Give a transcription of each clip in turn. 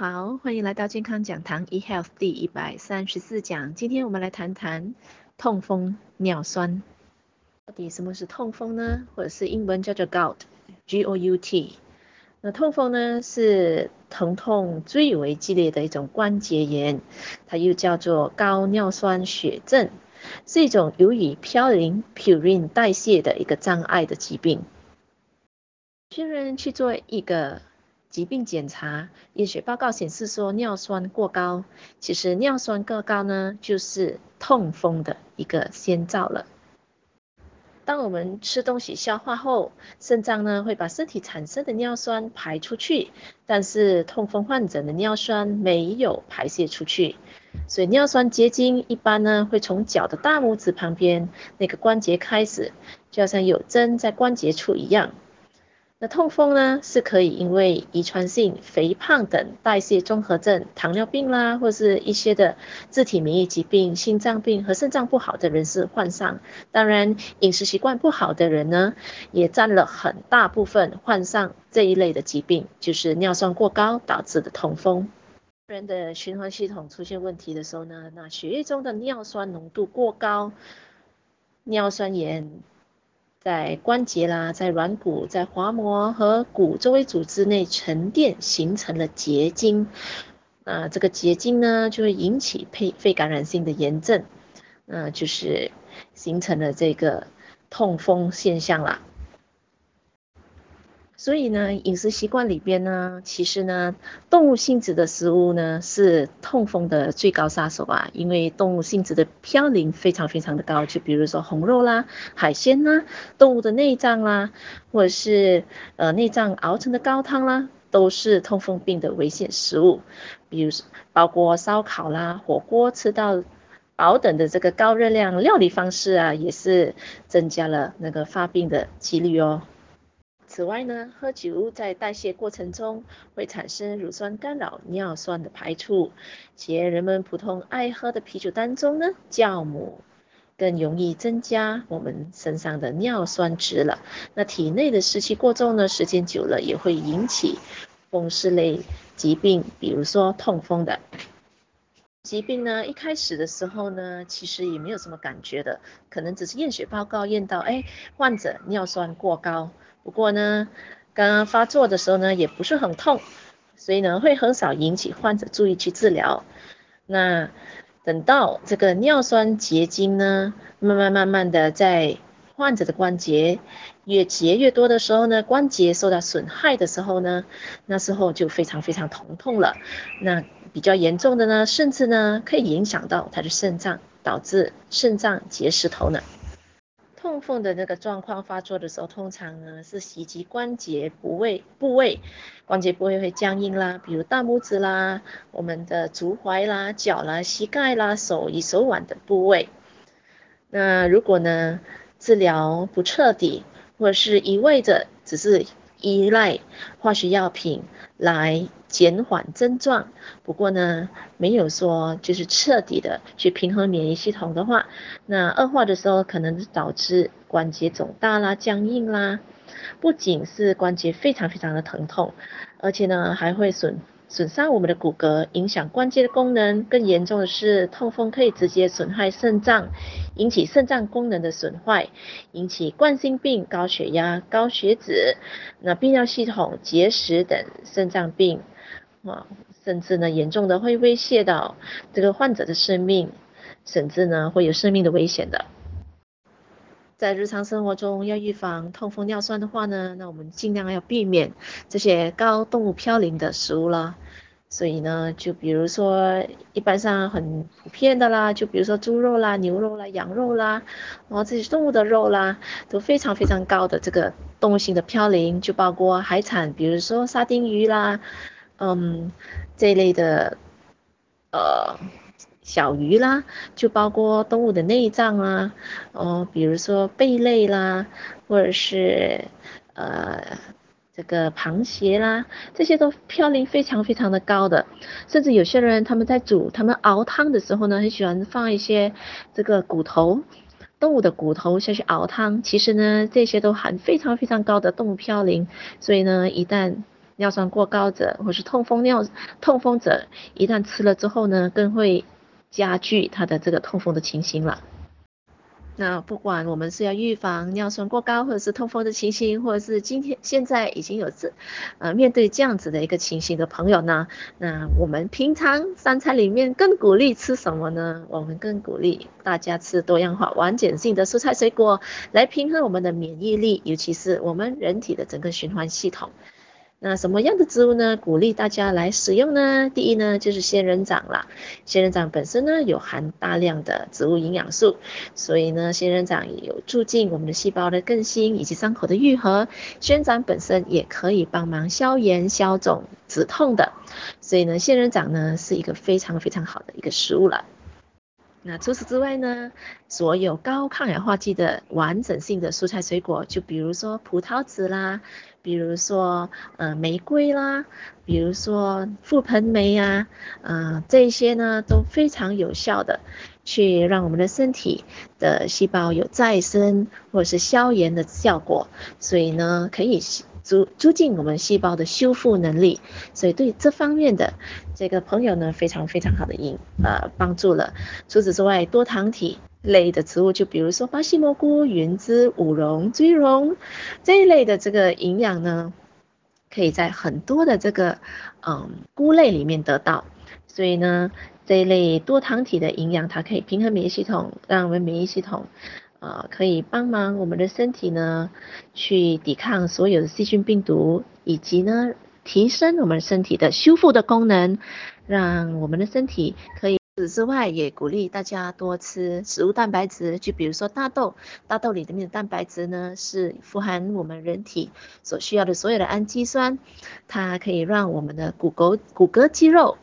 好，欢迎来到健康讲堂 eHealth 第一百三十四讲。今天我们来谈谈痛风尿酸。到底什么是痛风呢？或者是英文叫做 gout，G-O-U-T。那痛风呢，是疼痛最为激烈的一种关节炎，它又叫做高尿酸血症，是一种由于嘌呤 purine 代谢的一个障碍的疾病。有些人去做一个疾病检查，验血报告显示说尿酸过高，其实尿酸过高呢，就是痛风的一个先兆了。当我们吃东西消化后，肾脏呢会把身体产生的尿酸排出去，但是痛风患者的尿酸没有排泄出去，所以尿酸结晶一般呢会从脚的大拇指旁边那个关节开始，就好像有针在关节处一样。那痛风呢，是可以因为遗传性肥胖等代谢综合症、糖尿病啦，或是一些的自体免疫疾病、心脏病和肾脏不好的人士患上。当然，饮食习惯不好的人呢，也占了很大部分患上这一类的疾病，就是尿酸过高导致的痛风。人的循环系统出现问题的时候呢，那血液中的尿酸浓度过高，尿酸盐。在关节啦，在软骨、在滑膜和骨周围组织内沉淀，形成了结晶。那这个结晶呢，就会引起肺肺感染性的炎症，那就是形成了这个痛风现象啦。所以呢，饮食习惯里边呢，其实呢，动物性质的食物呢是痛风的最高杀手啊，因为动物性质的嘌呤非常非常的高，就比如说红肉啦、海鲜啦、动物的内脏啦，或者是呃内脏熬成的高汤啦，都是痛风病的危险食物。比如，包括烧烤啦、火锅吃到饱等的这个高热量料理方式啊，也是增加了那个发病的几率哦。此外呢，喝酒在代谢过程中会产生乳酸，干扰尿酸的排出，且人们普通爱喝的啤酒当中呢，酵母更容易增加我们身上的尿酸值了。那体内的湿气过重呢，时间久了也会引起风湿类疾病，比如说痛风的疾病呢。一开始的时候呢，其实也没有什么感觉的，可能只是验血报告验到，哎，患者尿酸过高。不过呢，刚刚发作的时候呢，也不是很痛，所以呢，会很少引起患者注意去治疗。那等到这个尿酸结晶呢，慢慢慢慢的在患者的关节越结越多的时候呢，关节受到损害的时候呢，那时候就非常非常疼痛了。那比较严重的呢，甚至呢，可以影响到他的肾脏，导致肾脏结石头呢。痛风的那个状况发作的时候，通常呢是袭击关节部位，部位关节部位会僵硬啦，比如大拇指啦、我们的足踝啦、脚啦、膝盖啦、手与手腕的部位。那如果呢治疗不彻底，或者是一味着只是依赖化学药品来减缓症状，不过呢，没有说就是彻底的去平衡免疫系统的话，那恶化的时候可能导致关节肿大啦、僵硬啦，不仅是关节非常非常的疼痛，而且呢还会损。损伤我们的骨骼，影响关节的功能。更严重的是，痛风可以直接损害肾脏，引起肾脏功能的损坏，引起冠心病、高血压、高血脂、那泌尿系统结石等肾脏病啊，甚至呢严重的会威胁到这个患者的生命，甚至呢会有生命的危险的。在日常生活中要预防痛风尿酸的话呢，那我们尽量要避免这些高动物嘌呤的食物啦。所以呢，就比如说一般上很普遍的啦，就比如说猪肉啦、牛肉啦、羊肉啦，然后这些动物的肉啦，都非常非常高的这个动物性的嘌呤，就包括海产，比如说沙丁鱼啦，嗯，这一类的，呃。小鱼啦，就包括动物的内脏啊，哦，比如说贝类啦，或者是呃这个螃蟹啦，这些都嘌呤非常非常的高的，甚至有些人他们在煮，他们熬汤的时候呢，很喜欢放一些这个骨头，动物的骨头下去熬汤，其实呢这些都含非常非常高的动物嘌呤，所以呢一旦尿酸过高者或是痛风尿痛风者，一旦吃了之后呢，更会加剧他的这个痛风的情形了。那不管我们是要预防尿酸过高，或者是痛风的情形，或者是今天现在已经有这呃面对这样子的一个情形的朋友呢，那我们平常三餐里面更鼓励吃什么呢？我们更鼓励大家吃多样化、完整性的蔬菜水果，来平衡我们的免疫力，尤其是我们人体的整个循环系统。那什么样的植物呢？鼓励大家来使用呢？第一呢，就是仙人掌啦。仙人掌本身呢，有含大量的植物营养素，所以呢，仙人掌也有促进我们的细胞的更新以及伤口的愈合。仙人掌本身也可以帮忙消炎、消肿、止痛的，所以呢，仙人掌呢是一个非常非常好的一个食物了。那除此之外呢，所有高抗氧化剂的完整性的蔬菜水果，就比如说葡萄籽啦，比如说呃玫瑰啦，比如说覆盆梅呀，呃这些呢都非常有效的去让我们的身体的细胞有再生或者是消炎的效果，所以呢可以。促促进我们细胞的修复能力，所以对这方面的这个朋友呢，非常非常好的营呃帮助了。除此之外，多糖体类的植物，就比如说巴西蘑菇、云芝、五茸、茱萸这一类的这个营养呢，可以在很多的这个嗯菇类里面得到。所以呢，这一类多糖体的营养，它可以平衡免疫系统，让我们免疫系统。啊、可以帮忙我们的身体呢，去抵抗所有的细菌、病毒，以及呢，提升我们身体的修复的功能，让我们的身体可以。此之外，也鼓励大家多吃植物蛋白质，就比如说大豆，大豆里面的蛋白质呢，是富含我们人体所需要的所有的氨基酸，它可以让我们的骨骼、骨骼肌肉。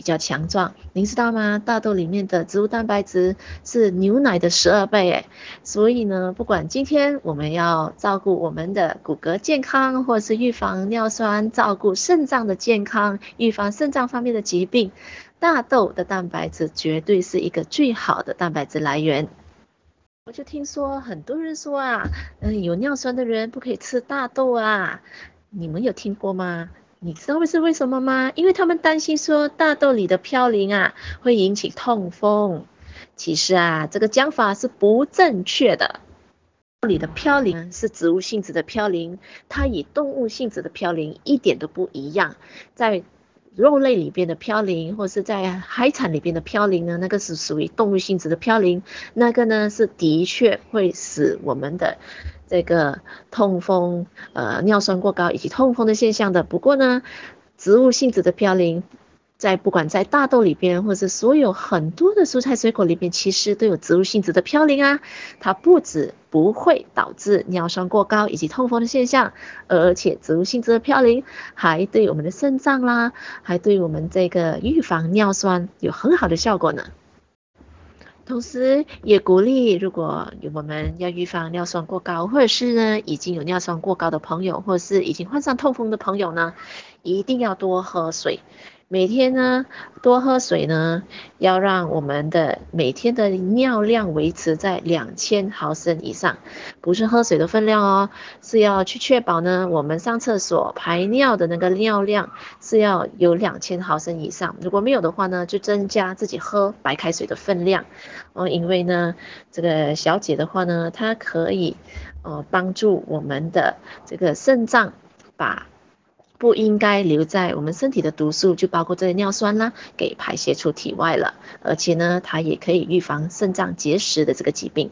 比较强壮，您知道吗？大豆里面的植物蛋白质是牛奶的十二倍诶，所以呢，不管今天我们要照顾我们的骨骼健康，或是预防尿酸，照顾肾脏的健康，预防肾脏方面的疾病，大豆的蛋白质绝对是一个最好的蛋白质来源。我就听说很多人说啊，嗯，有尿酸的人不可以吃大豆啊，你们有听过吗？你知道是为什么吗？因为他们担心说大豆里的嘌呤啊会引起痛风。其实啊，这个讲法是不正确的。豆里的嘌呤是植物性质的嘌呤，它与动物性质的嘌呤一点都不一样。在肉类里边的嘌呤，或是在海产里边的嘌呤呢，那个是属于动物性质的嘌呤，那个呢是的确会使我们的。这个痛风、呃尿酸过高以及痛风的现象的。不过呢，植物性质的嘌呤，在不管在大豆里边，或是所有很多的蔬菜水果里边，其实都有植物性质的嘌呤啊。它不止不会导致尿酸过高以及痛风的现象，而且植物性质的嘌呤还对我们的肾脏啦，还对我们这个预防尿酸有很好的效果呢。同时也鼓励，如果我们要预防尿酸过高，或者是呢已经有尿酸过高的朋友，或者是已经患上痛风的朋友呢，一定要多喝水。每天呢，多喝水呢，要让我们的每天的尿量维持在两千毫升以上，不是喝水的分量哦，是要去确保呢，我们上厕所排尿的那个尿量是要有两千毫升以上。如果没有的话呢，就增加自己喝白开水的分量哦，因为呢，这个小姐的话呢，她可以呃帮助我们的这个肾脏把。不应该留在我们身体的毒素，就包括这些尿酸啦，给排泄出体外了。而且呢，它也可以预防肾脏结石的这个疾病。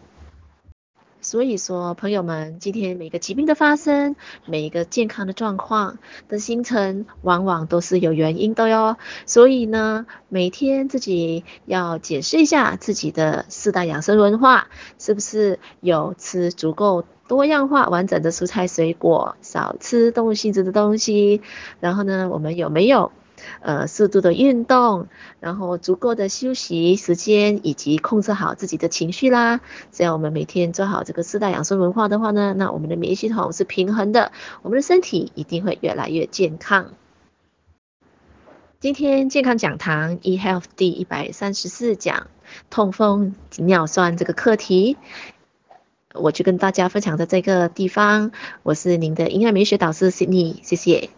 所以说，朋友们，今天每个疾病的发生，每一个健康的状况的形成，往往都是有原因的哟。所以呢，每天自己要检视一下自己的四大养生文化，是不是有吃足够。多样化完整的蔬菜水果，少吃动物性质的东西。然后呢，我们有没有呃适度的运动，然后足够的休息时间，以及控制好自己的情绪啦？只要我们每天做好这个四大养生文化的话呢，那我们的免疫系统是平衡的，我们的身体一定会越来越健康。今天健康讲堂 eHealth 第一百三十四讲痛风尿酸这个课题。我去跟大家分享的这个地方，我是您的营养美学导师 Sydney，谢谢。